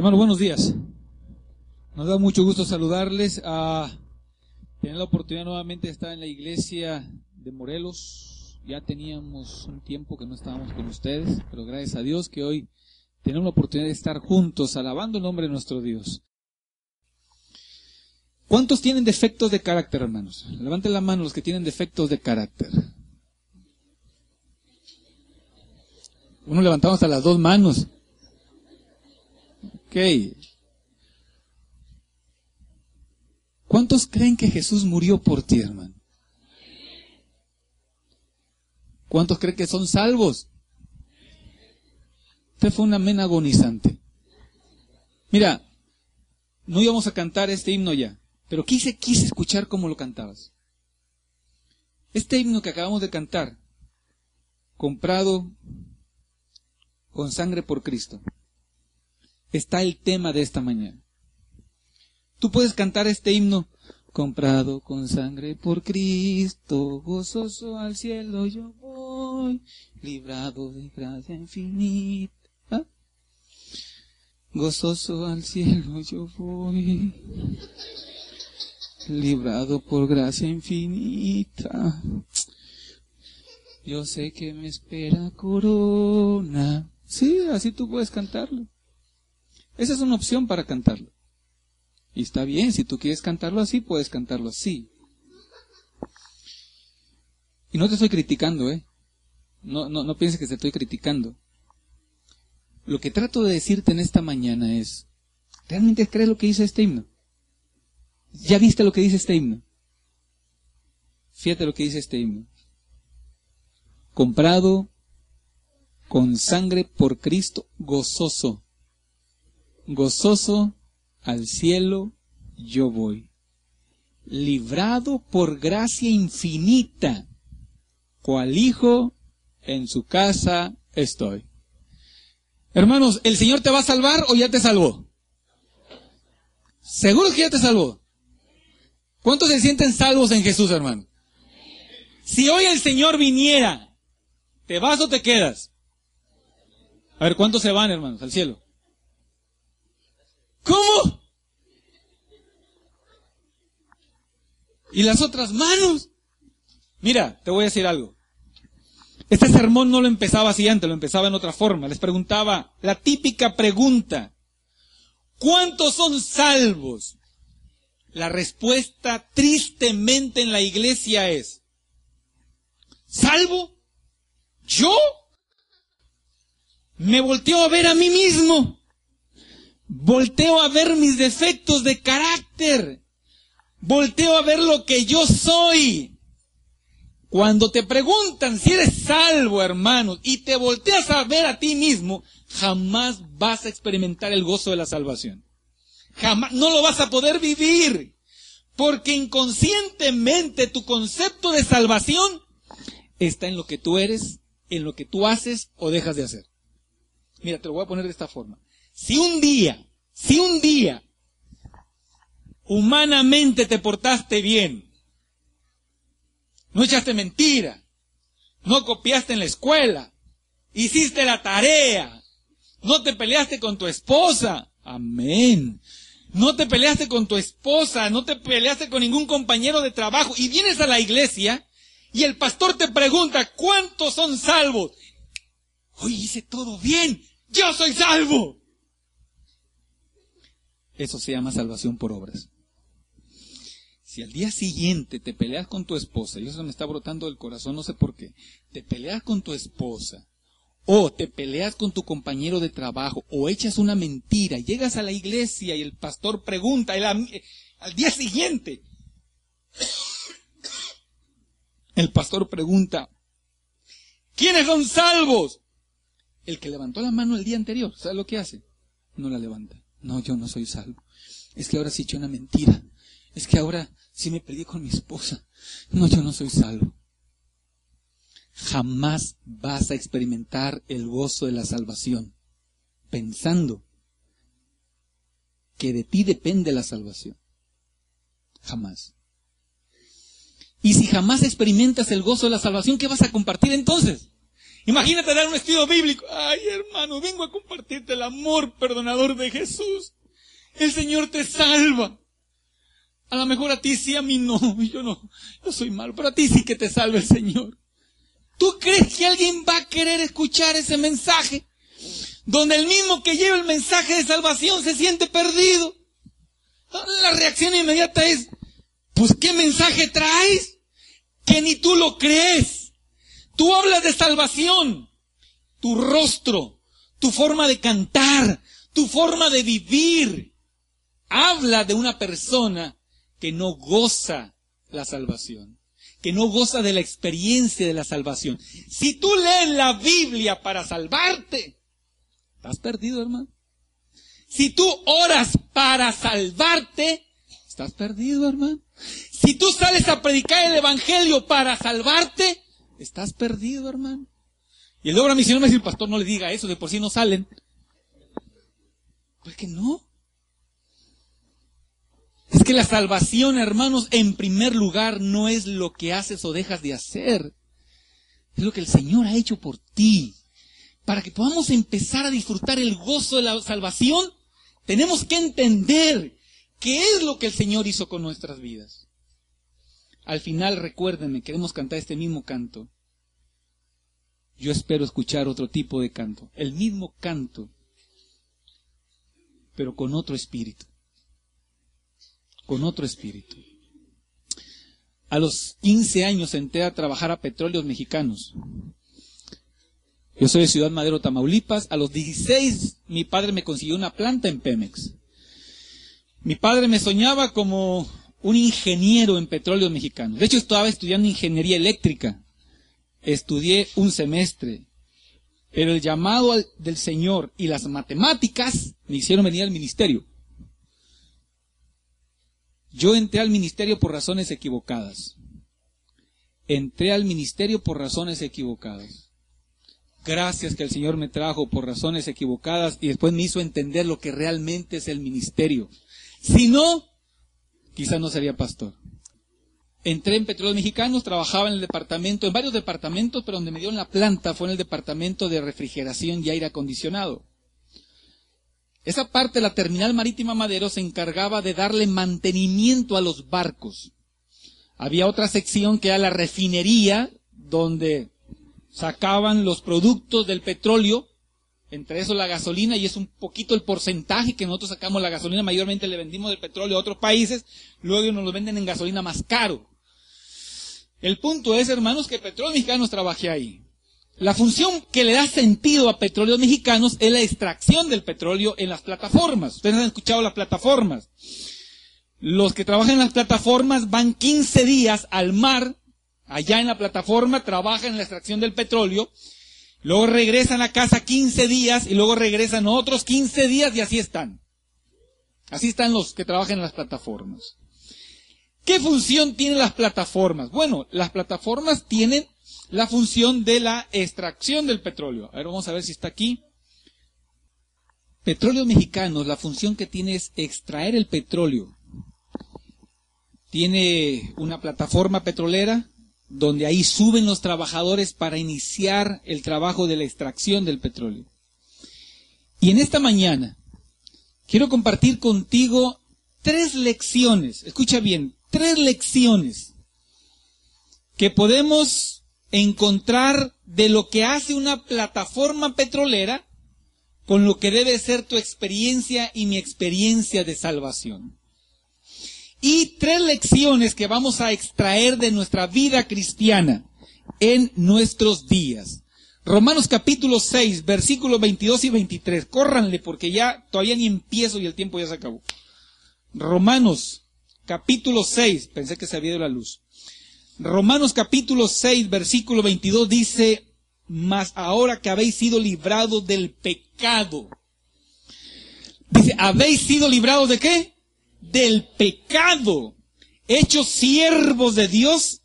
Hermanos, buenos días. Nos da mucho gusto saludarles. A tener la oportunidad nuevamente de estar en la iglesia de Morelos. Ya teníamos un tiempo que no estábamos con ustedes, pero gracias a Dios que hoy tenemos la oportunidad de estar juntos alabando el nombre de nuestro Dios. ¿Cuántos tienen defectos de carácter, hermanos? Levanten la mano los que tienen defectos de carácter. Uno levantamos a las dos manos. ¿Cuántos creen que Jesús murió por ti, hermano? ¿Cuántos creen que son salvos? Usted fue un amén agonizante. Mira, no íbamos a cantar este himno ya, pero quise, quise escuchar cómo lo cantabas. Este himno que acabamos de cantar, comprado con sangre por Cristo, está el tema de esta mañana. Tú puedes cantar este himno, comprado con sangre por Cristo, gozoso al cielo yo voy, librado de gracia infinita. Gozoso al cielo yo voy, librado por gracia infinita. Yo sé que me espera corona. Sí, así tú puedes cantarlo. Esa es una opción para cantarlo. Y está bien, si tú quieres cantarlo así, puedes cantarlo así. Y no te estoy criticando, ¿eh? No, no, no pienses que te estoy criticando. Lo que trato de decirte en esta mañana es, ¿realmente crees lo que dice este himno? ¿Ya viste lo que dice este himno? Fíjate lo que dice este himno. Comprado con sangre por Cristo, gozoso. Gozoso al cielo yo voy. Librado por gracia infinita, cual hijo en su casa estoy. Hermanos, ¿el Señor te va a salvar o ya te salvó? ¿Seguro que ya te salvó? ¿Cuántos se sienten salvos en Jesús, hermano? Si hoy el Señor viniera, ¿te vas o te quedas? A ver, ¿cuántos se van, hermanos, al cielo? ¿Cómo? ¿Y las otras manos? Mira, te voy a decir algo. Este sermón no lo empezaba así antes, lo empezaba en otra forma. Les preguntaba la típica pregunta. ¿Cuántos son salvos? La respuesta tristemente en la iglesia es, ¿salvo? ¿Yo? Me volteo a ver a mí mismo. Volteo a ver mis defectos de carácter. Volteo a ver lo que yo soy. Cuando te preguntan si eres salvo, hermanos, y te volteas a ver a ti mismo, jamás vas a experimentar el gozo de la salvación. Jamás, no lo vas a poder vivir. Porque inconscientemente tu concepto de salvación está en lo que tú eres, en lo que tú haces o dejas de hacer. Mira, te lo voy a poner de esta forma. Si un día, si un día, humanamente te portaste bien, no echaste mentira, no copiaste en la escuela, hiciste la tarea, no te peleaste con tu esposa, amén. No te peleaste con tu esposa, no te peleaste con ningún compañero de trabajo y vienes a la iglesia y el pastor te pregunta, ¿cuántos son salvos? Hoy hice todo bien, yo soy salvo. Eso se llama salvación por obras. Si al día siguiente te peleas con tu esposa, y eso me está brotando del corazón, no sé por qué, te peleas con tu esposa, o te peleas con tu compañero de trabajo, o echas una mentira, llegas a la iglesia y el pastor pregunta, al día siguiente, el pastor pregunta, ¿quiénes son salvos? El que levantó la mano el día anterior, ¿sabe lo que hace? No la levanta. No, yo no soy salvo. Es que ahora sí eché una mentira. Es que ahora sí me peleé con mi esposa. No, yo no soy salvo. Jamás vas a experimentar el gozo de la salvación pensando que de ti depende la salvación. Jamás. Y si jamás experimentas el gozo de la salvación, ¿qué vas a compartir entonces? Imagínate dar un estudio bíblico. Ay, hermano, vengo a compartirte el amor perdonador de Jesús. El Señor te salva. A lo mejor a ti sí, a mí no. Yo no. Yo soy malo, pero a ti sí que te salva el Señor. ¿Tú crees que alguien va a querer escuchar ese mensaje? Donde el mismo que lleva el mensaje de salvación se siente perdido. La reacción inmediata es, pues ¿qué mensaje traes? Que ni tú lo crees. Tú hablas de salvación. Tu rostro, tu forma de cantar, tu forma de vivir, habla de una persona que no goza la salvación, que no goza de la experiencia de la salvación. Si tú lees la Biblia para salvarte, estás perdido, hermano. Si tú oras para salvarte, estás perdido, hermano. Si tú sales a predicar el Evangelio para salvarte, estás perdido, hermano. Y luego a mí si no me dice el pastor, no le diga eso, de por sí no salen. Pues que no. Es que la salvación, hermanos, en primer lugar no es lo que haces o dejas de hacer. Es lo que el Señor ha hecho por ti. Para que podamos empezar a disfrutar el gozo de la salvación, tenemos que entender qué es lo que el Señor hizo con nuestras vidas. Al final, recuérdenme, queremos cantar este mismo canto. Yo espero escuchar otro tipo de canto, el mismo canto, pero con otro espíritu. Con otro espíritu. A los 15 años entré a trabajar a petróleos mexicanos. Yo soy de Ciudad Madero, Tamaulipas. A los 16 mi padre me consiguió una planta en Pemex. Mi padre me soñaba como un ingeniero en petróleos mexicanos. De hecho, estaba estudiando ingeniería eléctrica. Estudié un semestre. Pero el llamado del Señor y las matemáticas me hicieron venir al ministerio. Yo entré al ministerio por razones equivocadas. Entré al ministerio por razones equivocadas. Gracias que el Señor me trajo por razones equivocadas y después me hizo entender lo que realmente es el ministerio. Si no, quizás no sería pastor. Entré en Petróleos Mexicanos, trabajaba en el departamento, en varios departamentos, pero donde me dieron la planta fue en el departamento de refrigeración y aire acondicionado. Esa parte la terminal marítima Madero se encargaba de darle mantenimiento a los barcos. Había otra sección que era la refinería, donde sacaban los productos del petróleo, entre eso la gasolina, y es un poquito el porcentaje que nosotros sacamos la gasolina, mayormente le vendimos del petróleo a otros países, luego nos lo venden en gasolina más caro. El punto es, hermanos, que Petróleo Mexicanos trabaje ahí. La función que le da sentido a Petróleos Mexicanos es la extracción del petróleo en las plataformas. Ustedes han escuchado las plataformas. Los que trabajan en las plataformas van 15 días al mar allá en la plataforma, trabajan en la extracción del petróleo, luego regresan a casa 15 días y luego regresan otros 15 días y así están. Así están los que trabajan en las plataformas. ¿Qué función tienen las plataformas? Bueno, las plataformas tienen la función de la extracción del petróleo. A ver, vamos a ver si está aquí. Petróleo Mexicanos, la función que tiene es extraer el petróleo. Tiene una plataforma petrolera, donde ahí suben los trabajadores para iniciar el trabajo de la extracción del petróleo. Y en esta mañana quiero compartir contigo tres lecciones, escucha bien, tres lecciones que podemos encontrar de lo que hace una plataforma petrolera con lo que debe ser tu experiencia y mi experiencia de salvación y tres lecciones que vamos a extraer de nuestra vida cristiana en nuestros días. Romanos capítulo 6, versículos 22 y 23. Córranle porque ya todavía ni empiezo y el tiempo ya se acabó. Romanos capítulo 6, pensé que se había ido la luz. Romanos capítulo 6, versículo 22 dice, mas ahora que habéis sido librados del pecado. Dice, ¿habéis sido librados de qué? Del pecado, hechos siervos de Dios,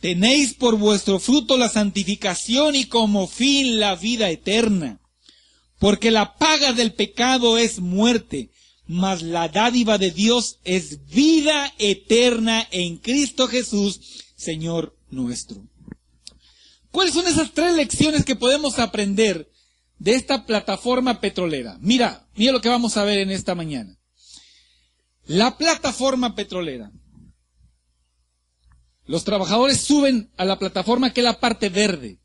tenéis por vuestro fruto la santificación y como fin la vida eterna. Porque la paga del pecado es muerte, mas la dádiva de Dios es vida eterna en Cristo Jesús, Señor nuestro. ¿Cuáles son esas tres lecciones que podemos aprender de esta plataforma petrolera? Mira, mira lo que vamos a ver en esta mañana. La plataforma petrolera. Los trabajadores suben a la plataforma que es la parte verde.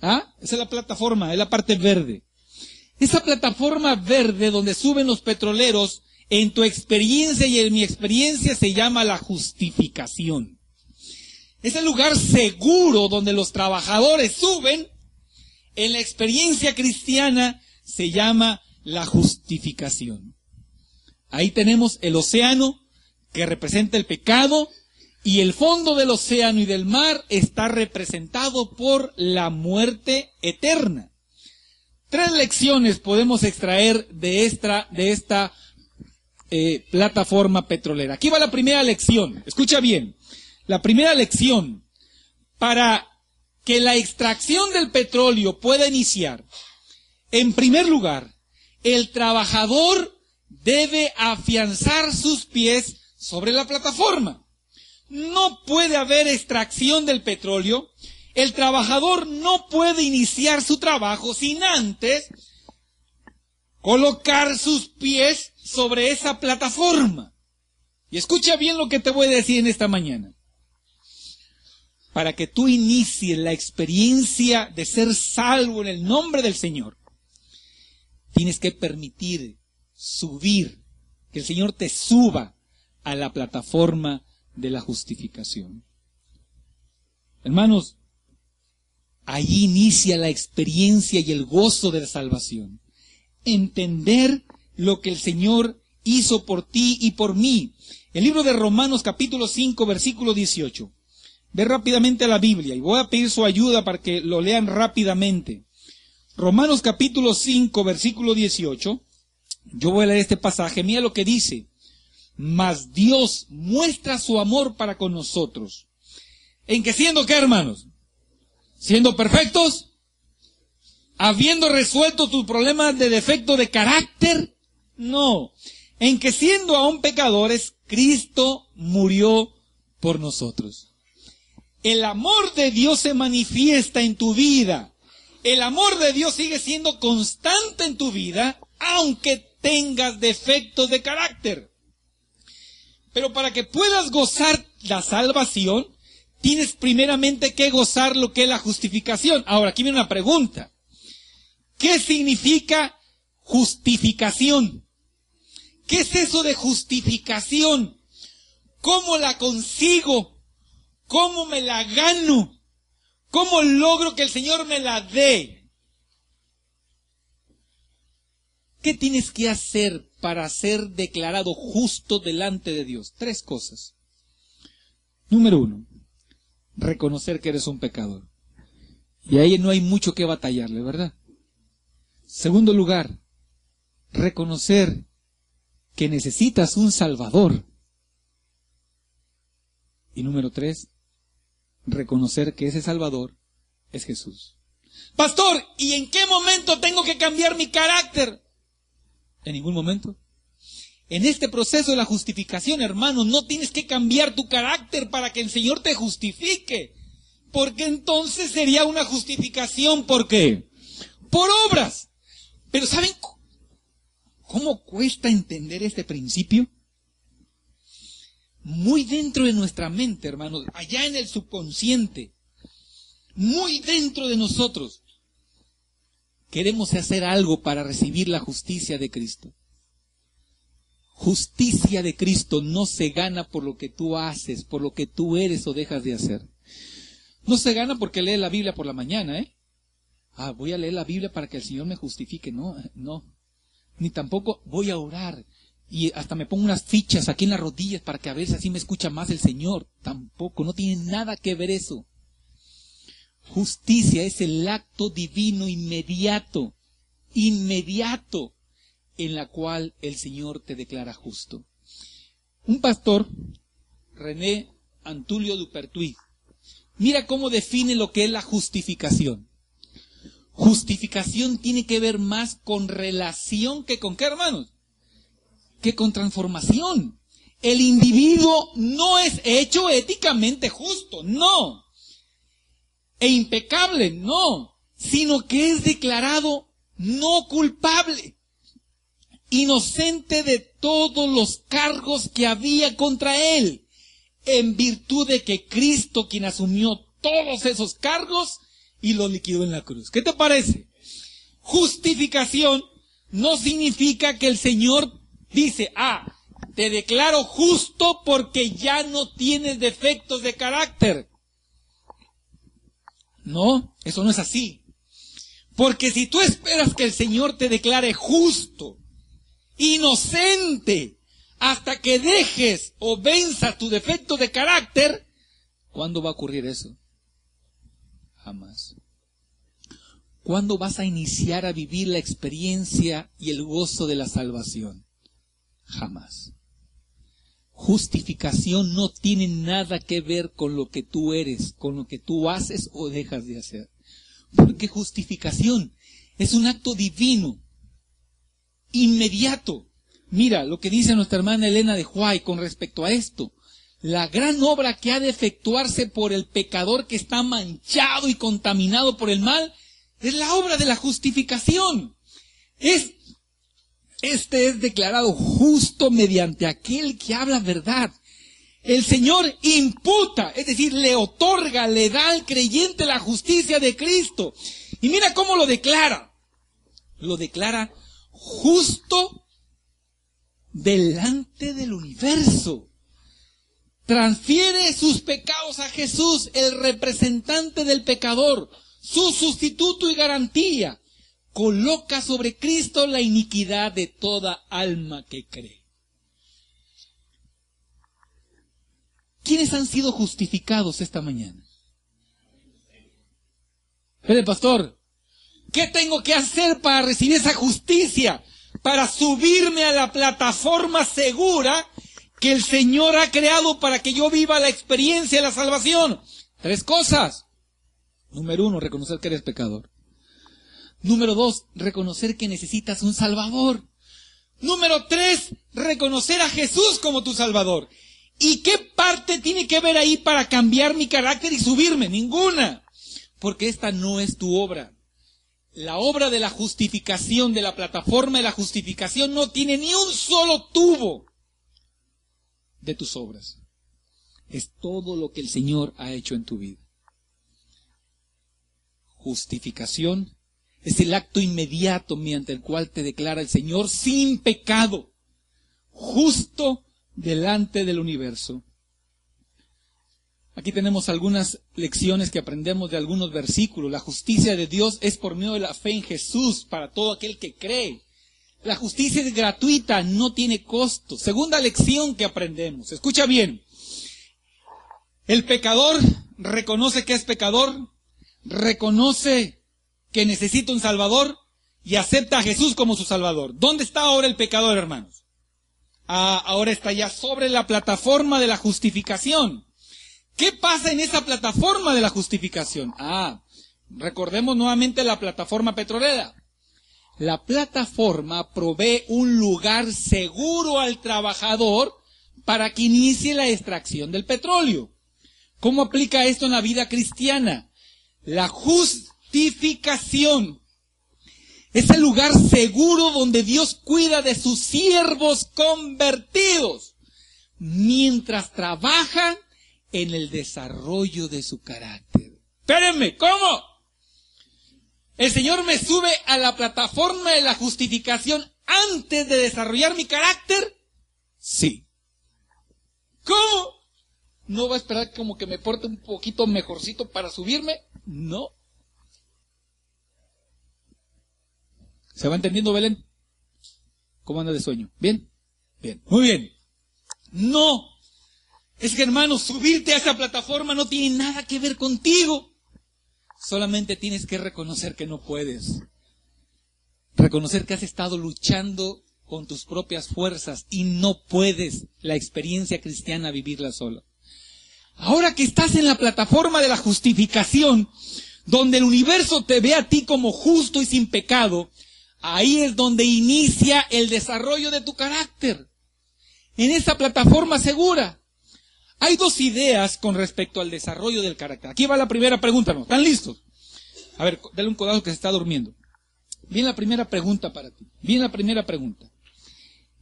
¿Ah? Esa es la plataforma, es la parte verde. Esa plataforma verde donde suben los petroleros, en tu experiencia y en mi experiencia se llama la justificación. Es el lugar seguro donde los trabajadores suben. En la experiencia cristiana se llama la justificación. Ahí tenemos el océano que representa el pecado y el fondo del océano y del mar está representado por la muerte eterna. Tres lecciones podemos extraer de esta, eh, plataforma petrolera. Aquí va la primera lección. Escucha bien. La primera lección. Para que la extracción del petróleo pueda iniciar, en primer lugar, el trabajador debe afianzar sus pies sobre la plataforma. No puede haber extracción del petróleo el trabajador no puede iniciar su trabajo sin antes colocar sus pies sobre esa plataforma. Y escucha bien lo que te voy a decir en esta mañana. Para que tú inicies la experiencia de ser salvo en el nombre del Señor, tienes que permitir subir, que el Señor te suba a la plataforma de la justificación. Hermanos, Allí inicia la experiencia y el gozo de la salvación. Entender lo que el Señor hizo por ti y por mí. El libro de Romanos capítulo 5 versículo 18. Ve rápidamente a la Biblia y voy a pedir su ayuda para que lo lean rápidamente. Romanos capítulo 5 versículo 18. Yo voy a leer este pasaje. Mira lo que dice. Mas Dios muestra su amor para con nosotros. ¿En que siendo qué, hermanos? siendo perfectos, habiendo resuelto tus problemas de defecto de carácter, no, en que siendo aún pecadores, Cristo murió por nosotros. El amor de Dios se manifiesta en tu vida. El amor de Dios sigue siendo constante en tu vida, aunque tengas defectos de carácter. Pero para que puedas gozar la salvación, tienes primeramente que gozar lo que es la justificación. Ahora, aquí viene una pregunta. ¿Qué significa justificación? ¿Qué es eso de justificación? ¿Cómo la consigo? ¿Cómo me la gano? ¿Cómo logro que el Señor me la dé? ¿Qué tienes que hacer para ser declarado justo delante de Dios? Tres cosas. Número uno, reconocer que eres un pecador. Y ahí no hay mucho que batallarle, ¿verdad? Segundo lugar, reconocer que necesitas un Salvador. Y número tres, reconocer que ese Salvador es Jesús. Pastor, ¿y en qué momento tengo que cambiar mi carácter? En ningún momento. En este proceso de la justificación, hermano, no tienes que cambiar tu carácter para que el Señor te justifique. Porque entonces sería una justificación, ¿por qué? Por obras. Pero ¿saben cómo cuesta entender este principio? Muy dentro de nuestra mente, hermanos, allá en el subconsciente, muy dentro de nosotros, queremos hacer algo para recibir la justicia de Cristo justicia de Cristo no se gana por lo que tú haces, por lo que tú eres o dejas de hacer. No se gana porque lee la Biblia por la mañana, ¿eh? Ah, voy a leer la Biblia para que el Señor me justifique. No, no. Ni tampoco voy a orar y hasta me pongo unas fichas aquí en las rodillas para que a veces así me escucha más el Señor. Tampoco, no tiene nada que ver eso. Justicia es el acto divino inmediato, inmediato en la cual el Señor te declara justo. Un pastor, René Antulio Dupertuy, mira cómo define lo que es la justificación. Justificación tiene que ver más con relación que con qué, hermanos? Que con transformación. El individuo no es hecho éticamente justo, no. E impecable, no, sino que es declarado no culpable, inocente de todos los cargos que había contra él, en virtud de que Cristo, quien asumió todos esos cargos y los liquidó en la cruz. ¿Qué te parece? Justificación no significa que el Señor dice, ah, te declaro justo porque ya no tienes defectos de carácter. No, eso no es así. Porque si tú esperas que el Señor te declare justo, inocente, hasta que dejes o venza tu defecto de carácter, ¿cuándo va a ocurrir eso? Jamás. ¿Cuándo vas a iniciar a vivir la experiencia y el gozo de la salvación? Jamás. Justificación no tiene nada que ver con lo que tú eres, con lo que tú haces o dejas de hacer. Porque justificación es un acto divino, inmediato. Mira lo que dice nuestra hermana Elena de Huay con respecto a esto. La gran obra que ha de efectuarse por el pecador que está manchado y contaminado por el mal es la obra de la justificación. Es, este es declarado justo mediante aquel que habla verdad. El Señor imputa, es decir, le otorga, le da al creyente la justicia de Cristo. Y mira cómo lo declara. Lo declara justo delante del universo. Transfiere sus pecados a Jesús, el representante del pecador, su sustituto y garantía. Coloca sobre Cristo la iniquidad de toda alma que cree. ¿Quiénes han sido justificados esta mañana? Pero pastor, ¿qué tengo que hacer para recibir esa justicia? Para subirme a la plataforma segura que el Señor ha creado para que yo viva la experiencia de la salvación. Tres cosas. Número uno, reconocer que eres pecador. Número dos, reconocer que necesitas un Salvador. Número tres, reconocer a Jesús como tu Salvador. ¿Y qué parte tiene que ver ahí para cambiar mi carácter y subirme? Ninguna. Porque esta no es tu obra. La obra de la justificación, de la plataforma de la justificación, no tiene ni un solo tubo de tus obras. Es todo lo que el Señor ha hecho en tu vida. Justificación es el acto inmediato mediante el cual te declara el Señor sin pecado, justo delante del universo. Aquí tenemos algunas lecciones que aprendemos de algunos versículos. La justicia de Dios es por medio de la fe en Jesús para todo aquel que cree. La justicia es gratuita, no tiene costo. Segunda lección que aprendemos. Escucha bien. El pecador reconoce que es pecador, reconoce que necesita un Salvador y acepta a Jesús como su Salvador. ¿Dónde está ahora el pecador, hermanos? Ah, ahora está ya sobre la plataforma de la justificación. ¿Qué pasa en esa plataforma de la justificación? Ah, recordemos nuevamente la plataforma petrolera. La plataforma provee un lugar seguro al trabajador para que inicie la extracción del petróleo. ¿Cómo aplica esto en la vida cristiana? La justificación es el lugar seguro donde Dios cuida de sus siervos convertidos mientras trabajan en el desarrollo de su carácter. Espérenme, ¿cómo? El Señor me sube a la plataforma de la justificación antes de desarrollar mi carácter. Sí. ¿Cómo? ¿No va a esperar como que me porte un poquito mejorcito para subirme? No. ¿Se va entendiendo, Belén? ¿Cómo anda de sueño? ¿Bien? Bien. Muy bien. No. Es que, hermano, subirte a esa plataforma no tiene nada que ver contigo. Solamente tienes que reconocer que no puedes. Reconocer que has estado luchando con tus propias fuerzas y no puedes la experiencia cristiana vivirla sola. Ahora que estás en la plataforma de la justificación, donde el universo te ve a ti como justo y sin pecado, Ahí es donde inicia el desarrollo de tu carácter. En esa plataforma segura. Hay dos ideas con respecto al desarrollo del carácter. Aquí va la primera pregunta, ¿no? ¿Están listos? A ver, dale un codazo que se está durmiendo. Viene la primera pregunta para ti. Viene la primera pregunta.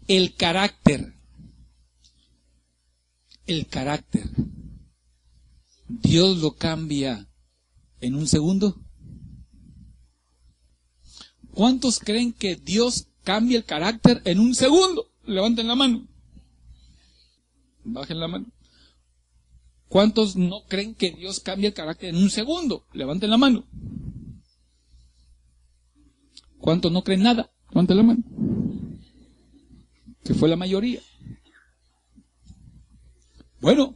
El carácter. El carácter. ¿Dios lo cambia en un segundo? ¿Cuántos creen que Dios cambia el carácter en un segundo? Levanten la mano. Bajen la mano. ¿Cuántos no creen que Dios cambia el carácter en un segundo? Levanten la mano. ¿Cuántos no creen nada? Levanten la mano. Que fue la mayoría. Bueno.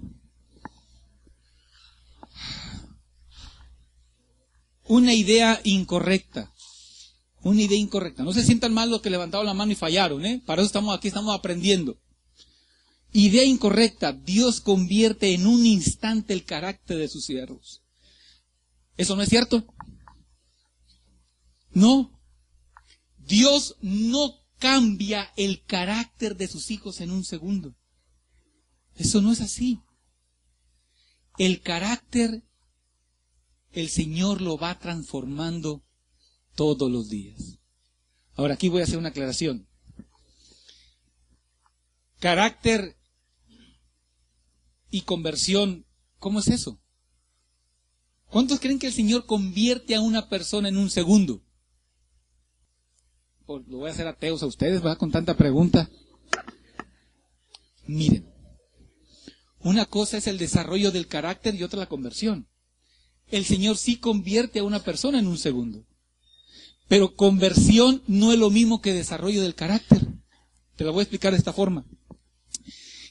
Una idea incorrecta. Una idea incorrecta. No se sientan mal los que levantaron la mano y fallaron, ¿eh? Para eso estamos aquí, estamos aprendiendo. Idea incorrecta. Dios convierte en un instante el carácter de sus siervos. ¿Eso no es cierto? No. Dios no cambia el carácter de sus hijos en un segundo. Eso no es así. El carácter, el Señor lo va transformando todos los días. Ahora aquí voy a hacer una aclaración. Carácter y conversión, ¿cómo es eso? ¿Cuántos creen que el Señor convierte a una persona en un segundo? Pues, lo voy a hacer ateos a ustedes, va con tanta pregunta. Miren, una cosa es el desarrollo del carácter y otra la conversión. El Señor sí convierte a una persona en un segundo. Pero conversión no es lo mismo que desarrollo del carácter. Te lo voy a explicar de esta forma.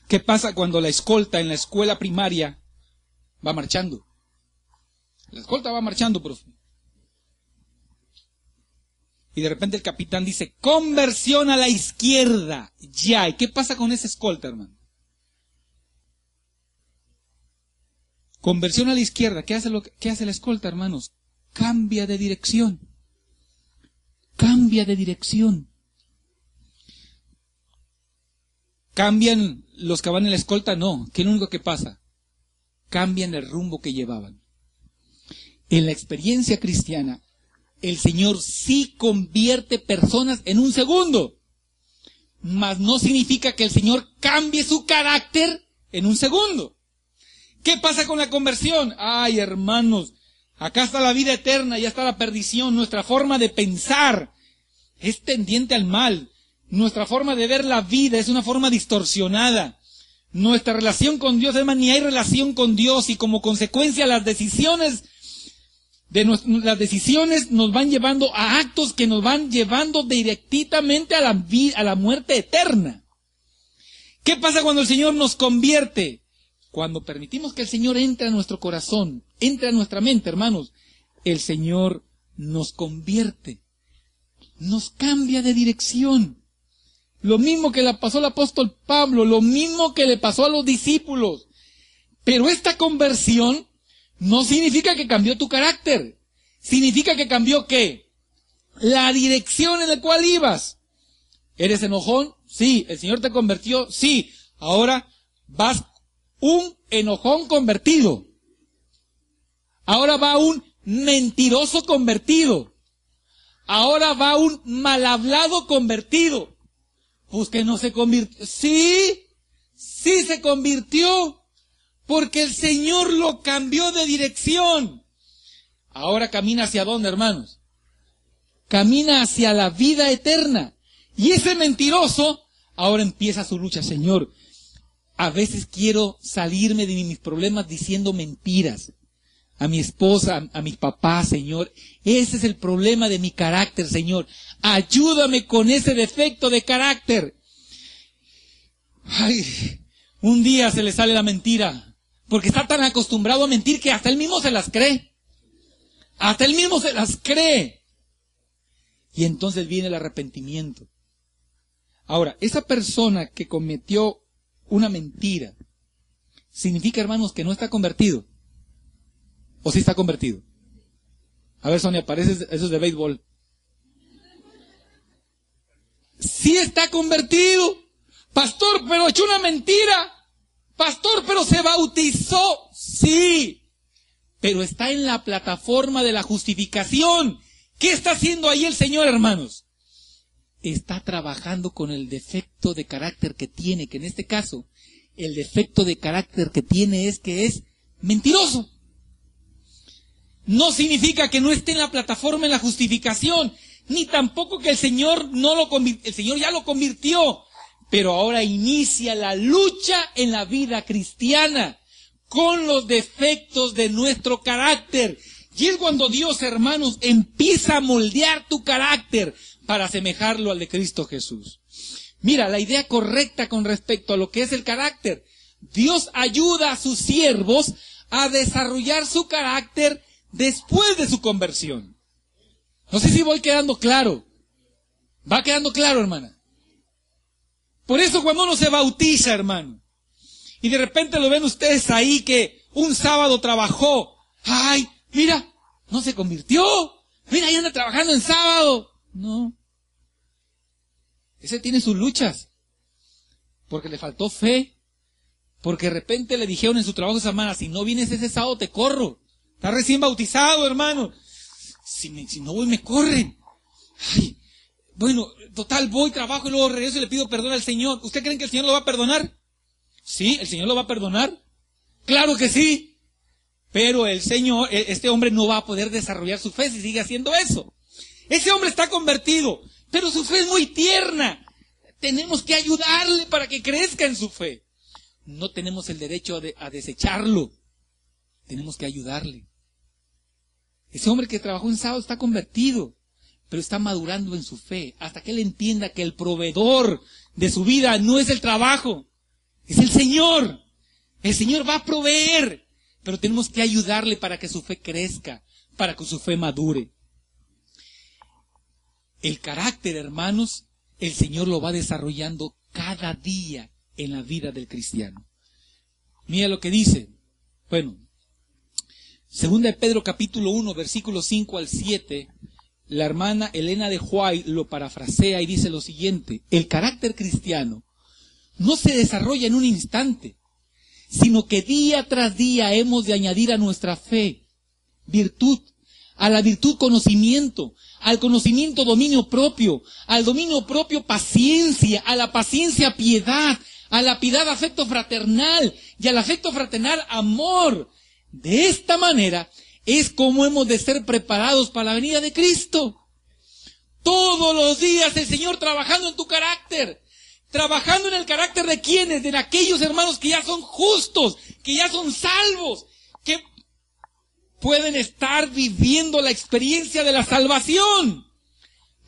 ¿Qué pasa cuando la escolta en la escuela primaria va marchando? La escolta va marchando, profe. Y de repente el capitán dice, conversión a la izquierda. Ya. ¿Y qué pasa con esa escolta, hermano? Conversión a la izquierda. ¿Qué hace, lo, qué hace la escolta, hermanos? Cambia de dirección. Cambia de dirección. ¿Cambian los que van en la escolta? No. ¿Qué es lo único que pasa? Cambian el rumbo que llevaban. En la experiencia cristiana, el Señor sí convierte personas en un segundo. Mas no significa que el Señor cambie su carácter en un segundo. ¿Qué pasa con la conversión? Ay, hermanos, acá está la vida eterna, ya está la perdición. Nuestra forma de pensar es tendiente al mal. Nuestra forma de ver la vida es una forma distorsionada. Nuestra relación con Dios, más, ni hay relación con Dios y como consecuencia las decisiones de las decisiones nos van llevando a actos que nos van llevando directamente a la, a la muerte eterna. ¿Qué pasa cuando el Señor nos convierte? Cuando permitimos que el Señor entre a nuestro corazón, entre a nuestra mente, hermanos, el Señor nos convierte, nos cambia de dirección. Lo mismo que le pasó al apóstol Pablo, lo mismo que le pasó a los discípulos. Pero esta conversión no significa que cambió tu carácter. Significa que cambió qué? La dirección en la cual ibas. ¿Eres enojón? Sí. ¿El Señor te convirtió? Sí. Ahora vas un enojón convertido. Ahora va un mentiroso convertido. Ahora va un mal hablado convertido. Pues que no se convirtió. Sí, sí se convirtió. Porque el Señor lo cambió de dirección. Ahora camina hacia dónde, hermanos? Camina hacia la vida eterna. Y ese mentiroso ahora empieza su lucha, Señor. A veces quiero salirme de mis problemas diciendo mentiras. A mi esposa, a mis papás, Señor. Ese es el problema de mi carácter, Señor. Ayúdame con ese defecto de carácter. Ay, un día se le sale la mentira. Porque está tan acostumbrado a mentir que hasta él mismo se las cree. Hasta él mismo se las cree. Y entonces viene el arrepentimiento. Ahora, esa persona que cometió una mentira, significa, hermanos, que no está convertido. ¿O sí está convertido? A ver, Sonia, parece eso es de béisbol. Sí está convertido. Pastor, pero echó una mentira. Pastor, pero se bautizó. Sí, pero está en la plataforma de la justificación. ¿Qué está haciendo ahí el Señor, hermanos? Está trabajando con el defecto de carácter que tiene, que en este caso, el defecto de carácter que tiene es que es mentiroso. No significa que no esté en la plataforma en la justificación, ni tampoco que el Señor no lo el Señor ya lo convirtió, pero ahora inicia la lucha en la vida cristiana con los defectos de nuestro carácter. Y es cuando Dios, hermanos, empieza a moldear tu carácter para asemejarlo al de Cristo Jesús. Mira, la idea correcta con respecto a lo que es el carácter. Dios ayuda a sus siervos a desarrollar su carácter después de su conversión. No sé si voy quedando claro. Va quedando claro, hermana. Por eso cuando uno se bautiza, hermano, y de repente lo ven ustedes ahí que un sábado trabajó, ay, mira, no se convirtió, mira, ahí anda trabajando en sábado. No. Ese tiene sus luchas, porque le faltó fe, porque de repente le dijeron en su trabajo esa semana, si no vienes ese sábado te corro. Está recién bautizado, hermano. Si, si no voy, me corren. Ay, bueno, total, voy, trabajo y luego regreso y le pido perdón al Señor. ¿Usted cree que el Señor lo va a perdonar? Sí, el Señor lo va a perdonar. Claro que sí. Pero el Señor, e, este hombre no va a poder desarrollar su fe si sigue haciendo eso. Ese hombre está convertido, pero su fe es muy tierna. Tenemos que ayudarle para que crezca en su fe. No tenemos el derecho a desecharlo. Tenemos que ayudarle. Ese hombre que trabajó en sábado está convertido, pero está madurando en su fe, hasta que él entienda que el proveedor de su vida no es el trabajo, es el Señor. El Señor va a proveer, pero tenemos que ayudarle para que su fe crezca, para que su fe madure. El carácter, hermanos, el Señor lo va desarrollando cada día en la vida del cristiano. Mira lo que dice. Bueno, Segunda de Pedro capítulo 1, versículo 5 al 7, la hermana Elena de Huay lo parafrasea y dice lo siguiente, el carácter cristiano no se desarrolla en un instante, sino que día tras día hemos de añadir a nuestra fe virtud, a la virtud conocimiento, al conocimiento dominio propio, al dominio propio paciencia, a la paciencia piedad, a la piedad afecto fraternal y al afecto fraternal amor, de esta manera es como hemos de ser preparados para la venida de Cristo. Todos los días el Señor trabajando en tu carácter. Trabajando en el carácter de quienes, de aquellos hermanos que ya son justos, que ya son salvos, que pueden estar viviendo la experiencia de la salvación,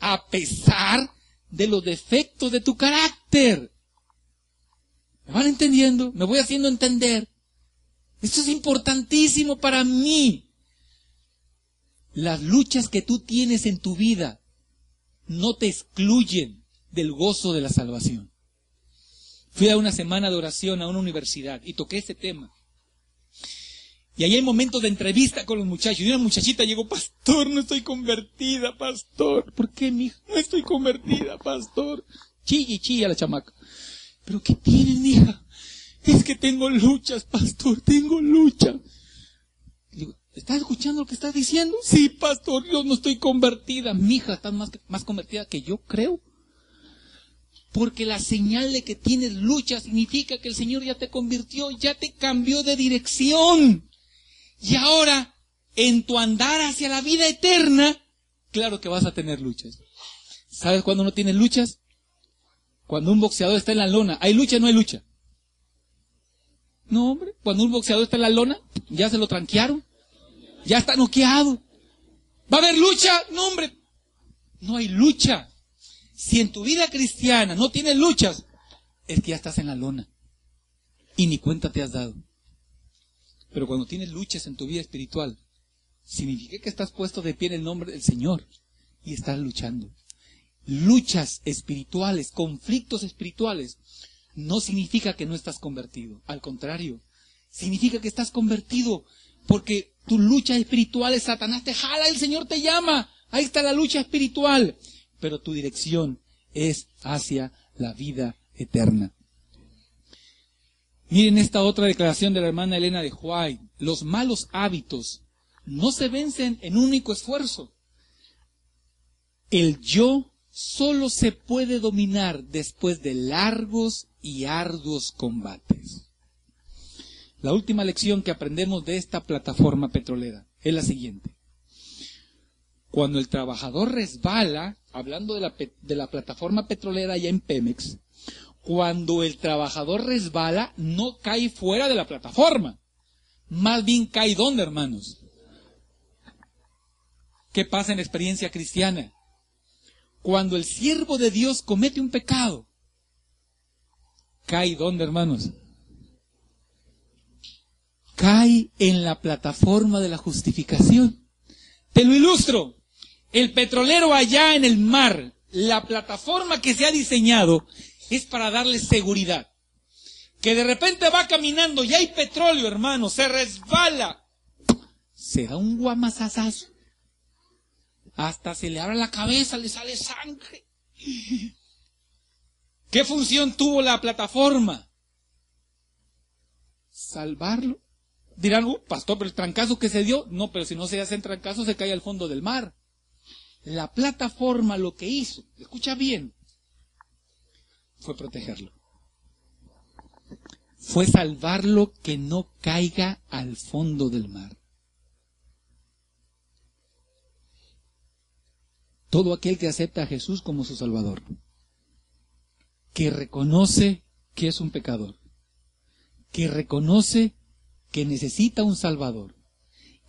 a pesar de los defectos de tu carácter. ¿Me van entendiendo? ¿Me voy haciendo entender? Esto es importantísimo para mí. Las luchas que tú tienes en tu vida no te excluyen del gozo de la salvación. Fui a una semana de oración a una universidad y toqué ese tema. Y ahí hay momentos de entrevista con los muchachos. Y una muchachita llegó, pastor, no estoy convertida, pastor. ¿Por qué, mi hija? No estoy convertida, pastor. Chilla chilla la chamaca. ¿Pero qué tiene, hija? Es que tengo luchas, pastor, tengo lucha. Digo, ¿estás escuchando lo que estás diciendo? Sí, pastor, yo no estoy convertida. Mi hija está más, más convertida que yo, creo. Porque la señal de que tienes lucha significa que el Señor ya te convirtió, ya te cambió de dirección. Y ahora, en tu andar hacia la vida eterna, claro que vas a tener luchas. ¿Sabes cuándo no tienes luchas? Cuando un boxeador está en la lona. ¿Hay lucha o no hay lucha? No, hombre, cuando un boxeador está en la lona, ya se lo tranquearon. Ya está noqueado. ¿Va a haber lucha? No, hombre. No hay lucha. Si en tu vida cristiana no tienes luchas, es que ya estás en la lona. Y ni cuenta te has dado. Pero cuando tienes luchas en tu vida espiritual, significa que estás puesto de pie en el nombre del Señor y estás luchando. Luchas espirituales, conflictos espirituales, no significa que no estás convertido. Al contrario, significa que estás convertido porque tu lucha espiritual es Satanás te jala, el Señor te llama. Ahí está la lucha espiritual. Pero tu dirección es hacia la vida eterna. Miren esta otra declaración de la hermana Elena de Huay. Los malos hábitos no se vencen en un único esfuerzo. El yo solo se puede dominar después de largos y arduos combates. La última lección que aprendemos de esta plataforma petrolera es la siguiente. Cuando el trabajador resbala, hablando de la, de la plataforma petrolera ya en Pemex, cuando el trabajador resbala, no cae fuera de la plataforma. Más bien cae donde, hermanos. ¿Qué pasa en la experiencia cristiana? Cuando el siervo de Dios comete un pecado, cae donde, hermanos? Cae en la plataforma de la justificación. Te lo ilustro. El petrolero allá en el mar, la plataforma que se ha diseñado es para darle seguridad. Que de repente va caminando y hay petróleo, hermano, se resbala. Se da un guamazazazo. Hasta se le abre la cabeza, le sale sangre. ¿Qué función tuvo la plataforma? Salvarlo. Dirán, uh, pastor, pero el trancazo que se dio, no, pero si no se hace el trancazo se cae al fondo del mar. La plataforma lo que hizo, escucha bien, fue protegerlo. Fue salvarlo que no caiga al fondo del mar. Todo aquel que acepta a Jesús como su Salvador, que reconoce que es un pecador, que reconoce que necesita un Salvador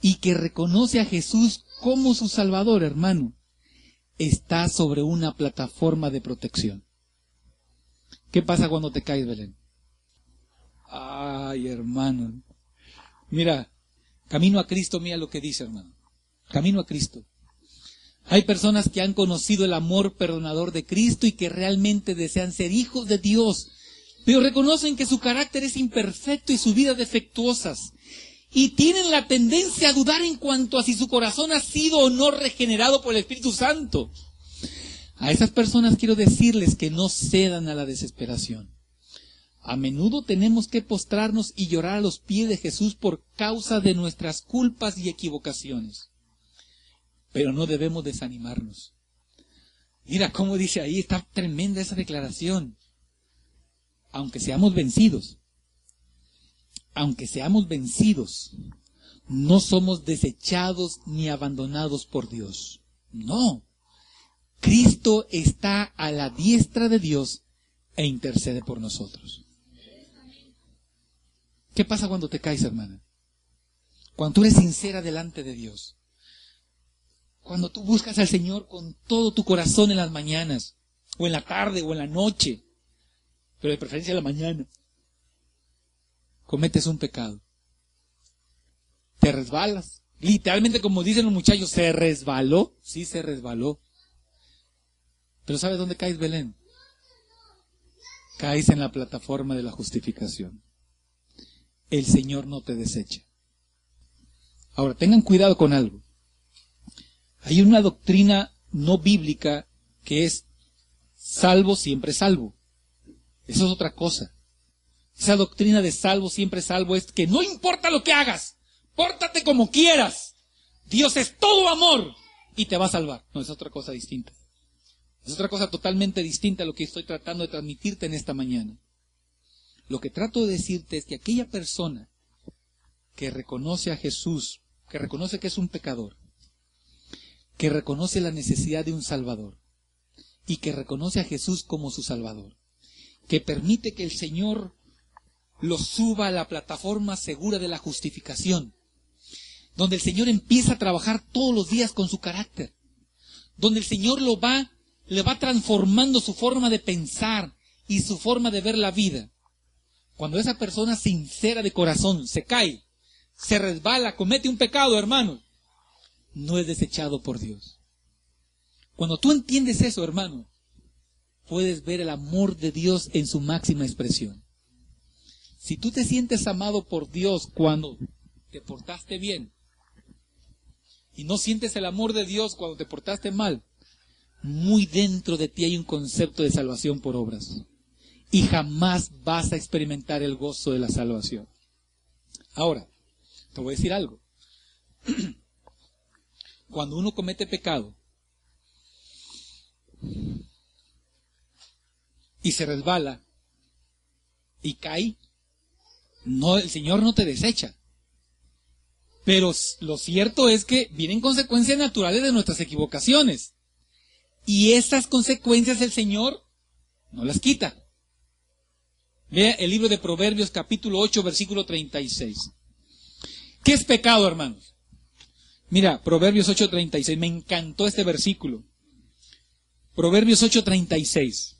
y que reconoce a Jesús como su Salvador, hermano, está sobre una plataforma de protección. ¿Qué pasa cuando te caes, Belén? Ay, hermano. Mira, camino a Cristo, mira lo que dice, hermano. Camino a Cristo. Hay personas que han conocido el amor perdonador de Cristo y que realmente desean ser hijos de Dios, pero reconocen que su carácter es imperfecto y su vida defectuosas. Y tienen la tendencia a dudar en cuanto a si su corazón ha sido o no regenerado por el Espíritu Santo. A esas personas quiero decirles que no cedan a la desesperación. A menudo tenemos que postrarnos y llorar a los pies de Jesús por causa de nuestras culpas y equivocaciones. Pero no debemos desanimarnos. Mira cómo dice ahí, está tremenda esa declaración. Aunque seamos vencidos, aunque seamos vencidos, no somos desechados ni abandonados por Dios. No. Cristo está a la diestra de Dios e intercede por nosotros. ¿Qué pasa cuando te caes, hermana? Cuando tú eres sincera delante de Dios. Cuando tú buscas al Señor con todo tu corazón en las mañanas, o en la tarde, o en la noche, pero de preferencia en la mañana, cometes un pecado. Te resbalas. Literalmente, como dicen los muchachos, se resbaló. Sí, se resbaló. Pero ¿sabes dónde caes, Belén? Caes en la plataforma de la justificación. El Señor no te desecha. Ahora, tengan cuidado con algo. Hay una doctrina no bíblica que es salvo siempre salvo. Eso es otra cosa. Esa doctrina de salvo siempre salvo es que no importa lo que hagas, pórtate como quieras. Dios es todo amor y te va a salvar. No, es otra cosa distinta. Es otra cosa totalmente distinta a lo que estoy tratando de transmitirte en esta mañana. Lo que trato de decirte es que aquella persona que reconoce a Jesús, que reconoce que es un pecador, que reconoce la necesidad de un Salvador y que reconoce a Jesús como su Salvador, que permite que el Señor lo suba a la plataforma segura de la justificación, donde el Señor empieza a trabajar todos los días con su carácter, donde el Señor lo va le va transformando su forma de pensar y su forma de ver la vida. Cuando esa persona sincera de corazón se cae, se resbala, comete un pecado, hermano, no es desechado por Dios. Cuando tú entiendes eso, hermano, puedes ver el amor de Dios en su máxima expresión. Si tú te sientes amado por Dios cuando te portaste bien y no sientes el amor de Dios cuando te portaste mal, muy dentro de ti hay un concepto de salvación por obras. y jamás vas a experimentar el gozo de la salvación. Ahora, te voy a decir algo. Cuando uno comete pecado y se resbala y cae, no, el Señor no te desecha. Pero lo cierto es que vienen consecuencias naturales de nuestras equivocaciones. Y estas consecuencias el Señor no las quita. Vea el libro de Proverbios capítulo 8 versículo 36. ¿Qué es pecado, hermanos? Mira, Proverbios 8:36, me encantó este versículo. Proverbios 8:36.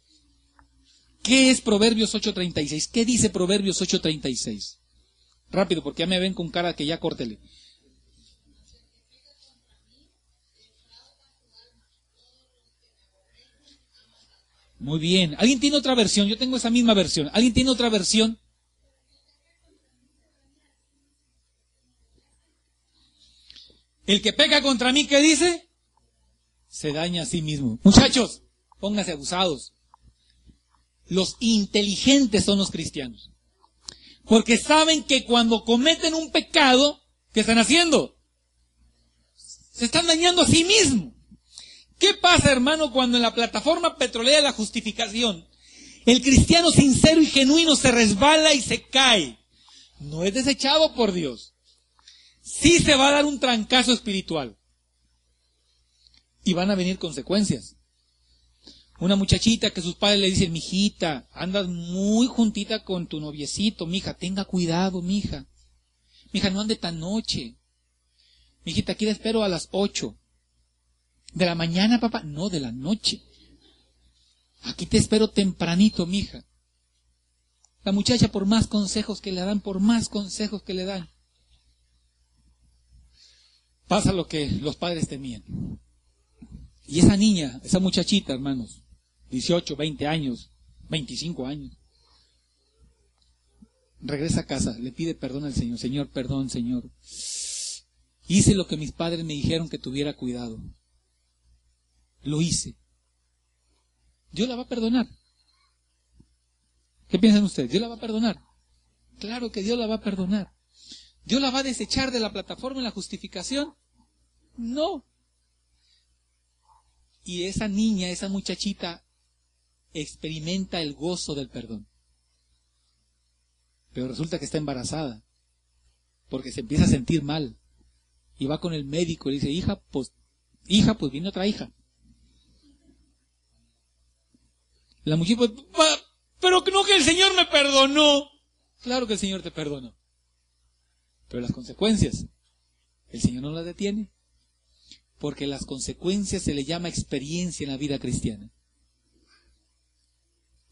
¿Qué es Proverbios 8:36? ¿Qué dice Proverbios 8:36? Rápido, porque ya me ven con cara que ya córtele. Muy bien. ¿Alguien tiene otra versión? Yo tengo esa misma versión. ¿Alguien tiene otra versión? El que peca contra mí, ¿qué dice? Se daña a sí mismo. Muchachos, pónganse abusados. Los inteligentes son los cristianos. Porque saben que cuando cometen un pecado, ¿qué están haciendo? Se están dañando a sí mismos. ¿Qué pasa, hermano, cuando en la plataforma petrolera de la justificación el cristiano sincero y genuino se resbala y se cae? No es desechado por Dios. Sí se va a dar un trancazo espiritual. Y van a venir consecuencias. Una muchachita que sus padres le dicen, mijita, andas muy juntita con tu noviecito, mija, tenga cuidado, mija. Mija, no ande tan noche. Mijita, aquí te espero a las ocho. ¿De la mañana, papá? No, de la noche. Aquí te espero tempranito, mija. La muchacha, por más consejos que le dan, por más consejos que le dan, pasa lo que los padres temían. Y esa niña, esa muchachita, hermanos, 18, 20 años, 25 años, regresa a casa, le pide perdón al Señor. Señor, perdón, Señor. Hice lo que mis padres me dijeron que tuviera cuidado lo hice. Dios la va a perdonar. ¿Qué piensan ustedes? ¿Dios la va a perdonar? Claro que Dios la va a perdonar. ¿Dios la va a desechar de la plataforma en la justificación? No. Y esa niña, esa muchachita, experimenta el gozo del perdón. Pero resulta que está embarazada, porque se empieza a sentir mal. Y va con el médico y le dice, hija, pues, hija, pues viene otra hija. La mujer, pues, pero no que el Señor me perdonó. Claro que el Señor te perdonó. Pero las consecuencias, el Señor no las detiene. Porque las consecuencias se le llama experiencia en la vida cristiana.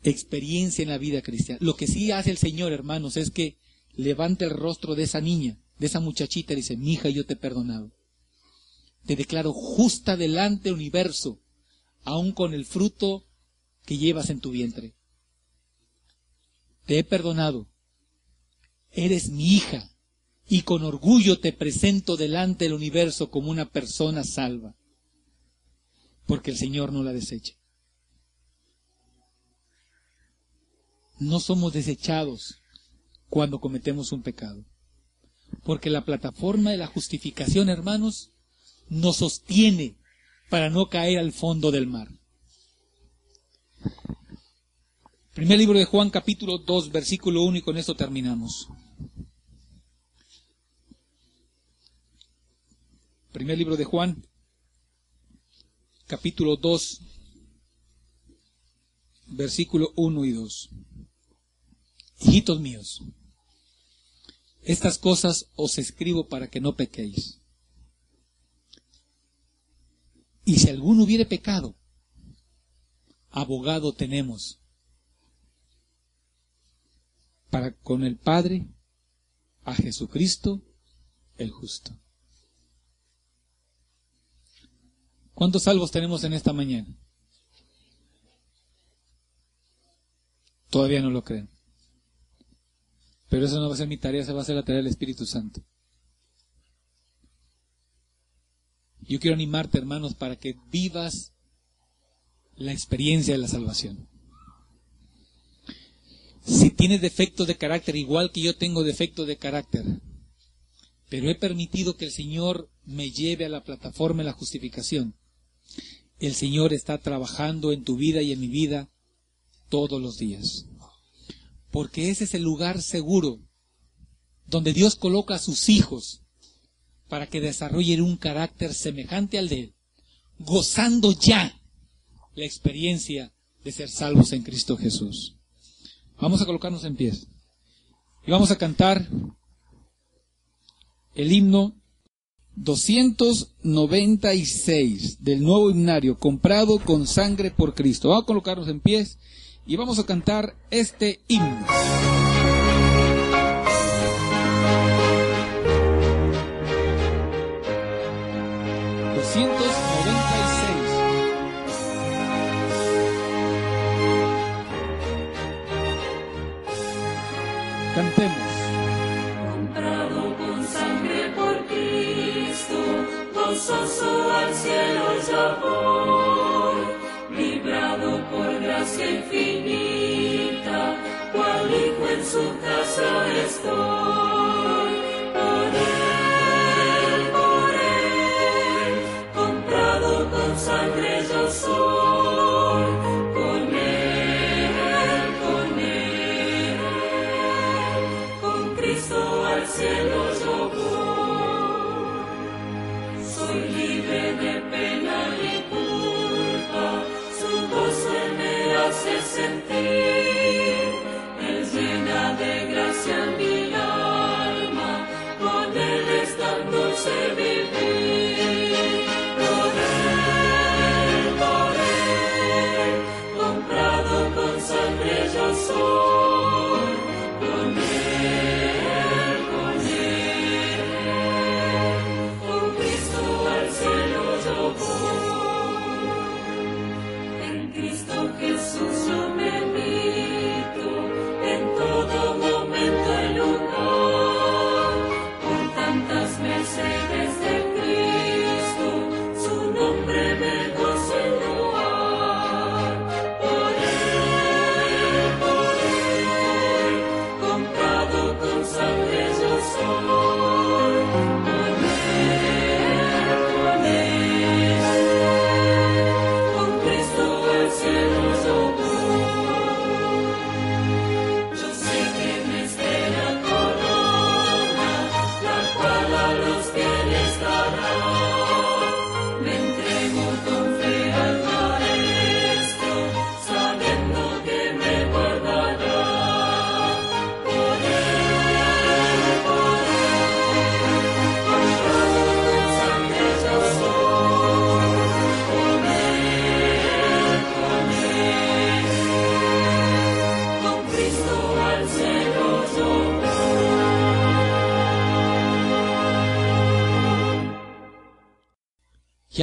Experiencia en la vida cristiana. Lo que sí hace el Señor, hermanos, es que levanta el rostro de esa niña, de esa muchachita, y dice, mi hija, yo te he perdonado. Te declaro justa delante universo, aun con el fruto que llevas en tu vientre. Te he perdonado. Eres mi hija y con orgullo te presento delante del universo como una persona salva, porque el Señor no la desecha. No somos desechados cuando cometemos un pecado, porque la plataforma de la justificación, hermanos, nos sostiene para no caer al fondo del mar. Primer libro de Juan capítulo 2 versículo 1 y con esto terminamos. Primer libro de Juan capítulo 2 versículo 1 y 2. Hijitos míos, estas cosas os escribo para que no pequéis. Y si alguno hubiere pecado, abogado tenemos para con el Padre a Jesucristo el justo. ¿Cuántos salvos tenemos en esta mañana? Todavía no lo creen. Pero eso no va a ser mi tarea, se va a ser la tarea del Espíritu Santo. Yo quiero animarte, hermanos, para que vivas la experiencia de la salvación. tienes defectos de carácter, igual que yo tengo defectos de carácter. Pero he permitido que el Señor me lleve a la plataforma de la justificación. El Señor está trabajando en tu vida y en mi vida todos los días. Porque ese es el lugar seguro donde Dios coloca a sus hijos para que desarrollen un carácter semejante al de Él, gozando ya la experiencia de ser salvos en Cristo Jesús. Vamos a colocarnos en pies y vamos a cantar el himno 296 del nuevo himnario, comprado con sangre por Cristo. Vamos a colocarnos en pies y vamos a cantar este himno. Cantemos. Gozoso al cielo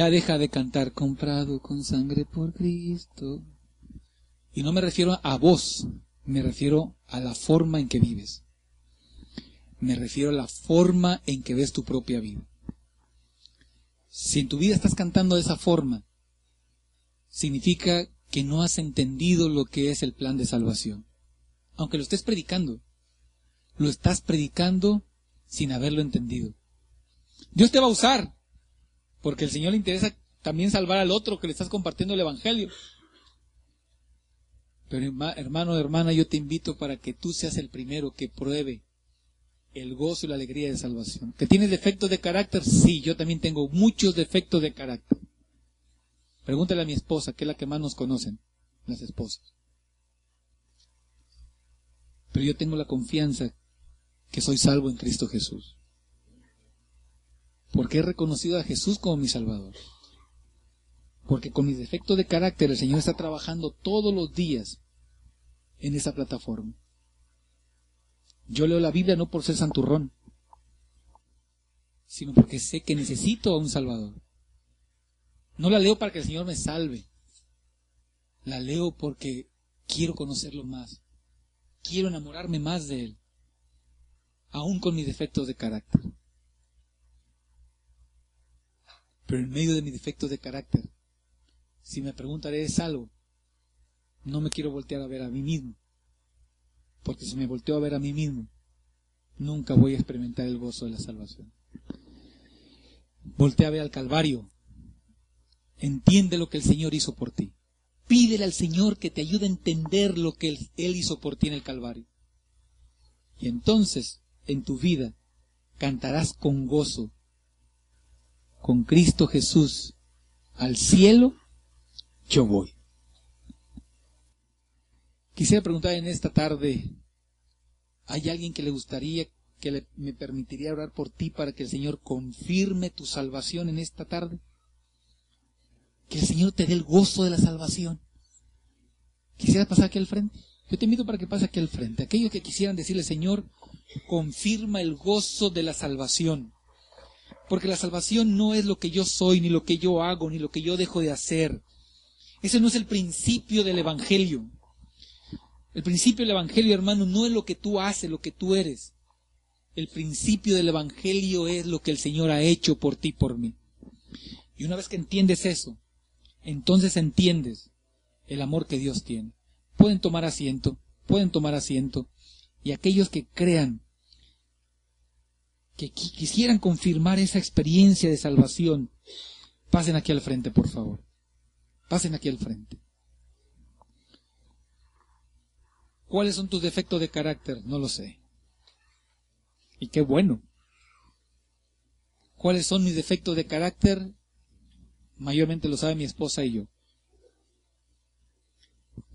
Deja de cantar comprado con sangre por Cristo. Y no me refiero a vos, me refiero a la forma en que vives. Me refiero a la forma en que ves tu propia vida. Si en tu vida estás cantando de esa forma, significa que no has entendido lo que es el plan de salvación. Aunque lo estés predicando, lo estás predicando sin haberlo entendido. Dios te va a usar, porque al Señor le interesa también salvar al otro que le estás compartiendo el Evangelio. Pero herma- hermano, hermana, yo te invito para que tú seas el primero que pruebe el gozo y la alegría de salvación. ¿Que tienes defectos de carácter? Sí, yo también tengo muchos defectos de carácter. Pregúntale a mi esposa, que es la que más nos conocen, las esposas. Pero yo tengo la confianza que soy salvo en Cristo Jesús. Porque he reconocido a Jesús como mi Salvador. Porque con mis defectos de carácter el Señor está trabajando todos los días en esa plataforma. Yo leo la Biblia no por ser santurrón, sino porque sé que necesito a un Salvador. No la leo para que el Señor me salve. La leo porque quiero conocerlo más. Quiero enamorarme más de Él. Aún con mis defectos de carácter. Pero en medio de mis defectos de carácter, si me preguntan, ¿eres salvo? No me quiero voltear a ver a mí mismo. Porque si me volteo a ver a mí mismo, nunca voy a experimentar el gozo de la salvación. Voltea a ver al Calvario. Entiende lo que el Señor hizo por ti. Pídele al Señor que te ayude a entender lo que Él hizo por ti en el Calvario. Y entonces, en tu vida, cantarás con gozo, con Cristo Jesús, al cielo, yo voy. Quisiera preguntar en esta tarde, ¿hay alguien que le gustaría, que le- me permitiría orar por ti para que el Señor confirme tu salvación en esta tarde? Que el Señor te dé el gozo de la salvación. ¿Quisiera pasar aquí al frente? Yo te invito para que pase aquí al frente. Aquellos que quisieran decirle, Señor, confirma el gozo de la salvación. Porque la salvación no es lo que yo soy, ni lo que yo hago, ni lo que yo dejo de hacer. Ese no es el principio del Evangelio. El principio del Evangelio, hermano, no es lo que tú haces, lo que tú eres. El principio del Evangelio es lo que el Señor ha hecho por ti por mí. Y una vez que entiendes eso, entonces entiendes el amor que Dios tiene. Pueden tomar asiento, pueden tomar asiento. Y aquellos que crean, que qui- quisieran confirmar esa experiencia de salvación, pasen aquí al frente, por favor. Pasen aquí al frente. ¿Cuáles son tus defectos de carácter? No lo sé. Y qué bueno. ¿Cuáles son mis defectos de carácter? Mayormente lo sabe mi esposa y yo.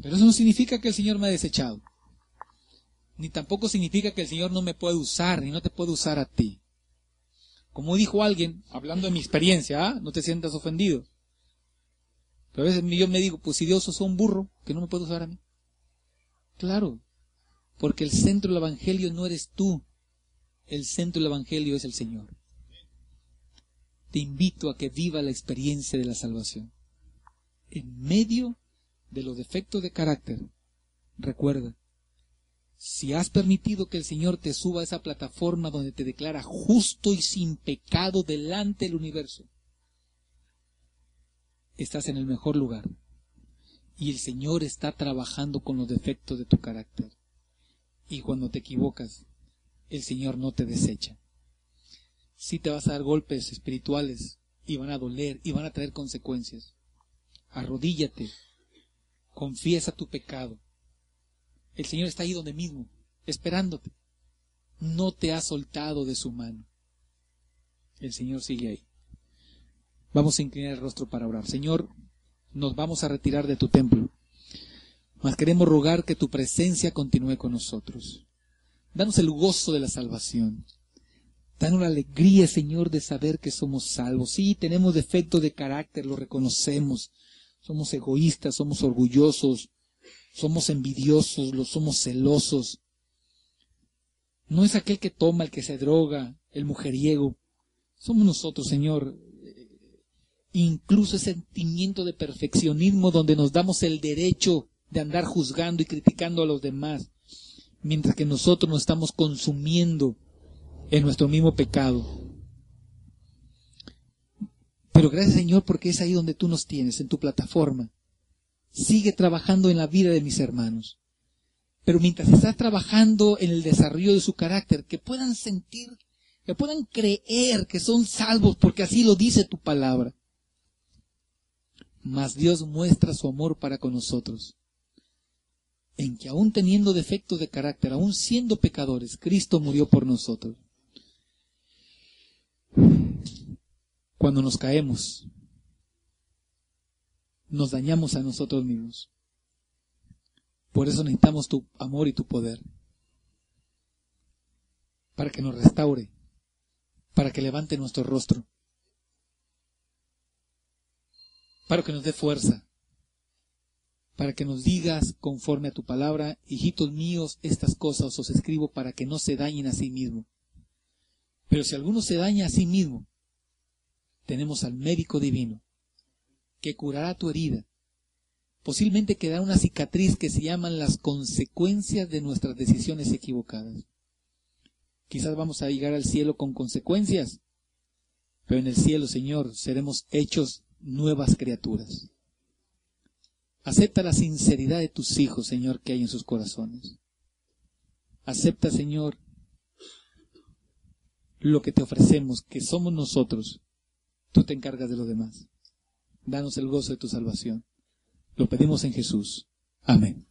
Pero eso no significa que el Señor me ha desechado. Ni tampoco significa que el Señor no me puede usar, ni no te puede usar a ti. Como dijo alguien, hablando de mi experiencia, ¿ah? no te sientas ofendido. Pero a veces yo me digo, pues si Dios usó un burro, que no me puede usar a mí. Claro, porque el centro del Evangelio no eres tú, el centro del Evangelio es el Señor. Te invito a que viva la experiencia de la salvación. En medio de los defectos de carácter, recuerda, si has permitido que el Señor te suba a esa plataforma donde te declara justo y sin pecado delante del universo, estás en el mejor lugar. Y el Señor está trabajando con los defectos de tu carácter. Y cuando te equivocas, el Señor no te desecha. Sí te vas a dar golpes espirituales y van a doler y van a traer consecuencias. Arrodíllate, confiesa tu pecado. El Señor está ahí donde mismo, esperándote. No te ha soltado de su mano. El Señor sigue ahí. Vamos a inclinar el rostro para orar. Señor, nos vamos a retirar de tu templo, mas queremos rogar que tu presencia continúe con nosotros. Danos el gozo de la salvación. Danos la alegría, Señor, de saber que somos salvos. Sí, tenemos defectos de carácter, lo reconocemos. Somos egoístas, somos orgullosos, somos envidiosos, lo somos celosos. No es aquel que toma, el que se droga, el mujeriego. Somos nosotros, Señor. Incluso ese sentimiento de perfeccionismo donde nos damos el derecho de andar juzgando y criticando a los demás, mientras que nosotros nos estamos consumiendo en nuestro mismo pecado. Pero gracias Señor porque es ahí donde tú nos tienes, en tu plataforma. Sigue trabajando en la vida de mis hermanos. Pero mientras estás trabajando en el desarrollo de su carácter, que puedan sentir, que puedan creer que son salvos porque así lo dice tu palabra. Mas Dios muestra su amor para con nosotros, en que aún teniendo defectos de carácter, aún siendo pecadores, Cristo murió por nosotros. Cuando nos caemos, nos dañamos a nosotros mismos. Por eso necesitamos tu amor y tu poder. Para que nos restaure. Para que levante nuestro rostro. Para que nos dé fuerza. Para que nos digas conforme a tu palabra, hijitos míos, estas cosas os escribo para que no se dañen a sí mismo. Pero si alguno se daña a sí mismo, tenemos al médico divino que curará tu herida. Posiblemente quedará una cicatriz que se llaman las consecuencias de nuestras decisiones equivocadas. Quizás vamos a llegar al cielo con consecuencias, pero en el cielo, Señor, seremos hechos nuevas criaturas. Acepta la sinceridad de tus hijos, Señor, que hay en sus corazones. Acepta, Señor, lo que te ofrecemos, que somos nosotros. Tú te encargas de lo demás. Danos el gozo de tu salvación. Lo pedimos en Jesús. Amén.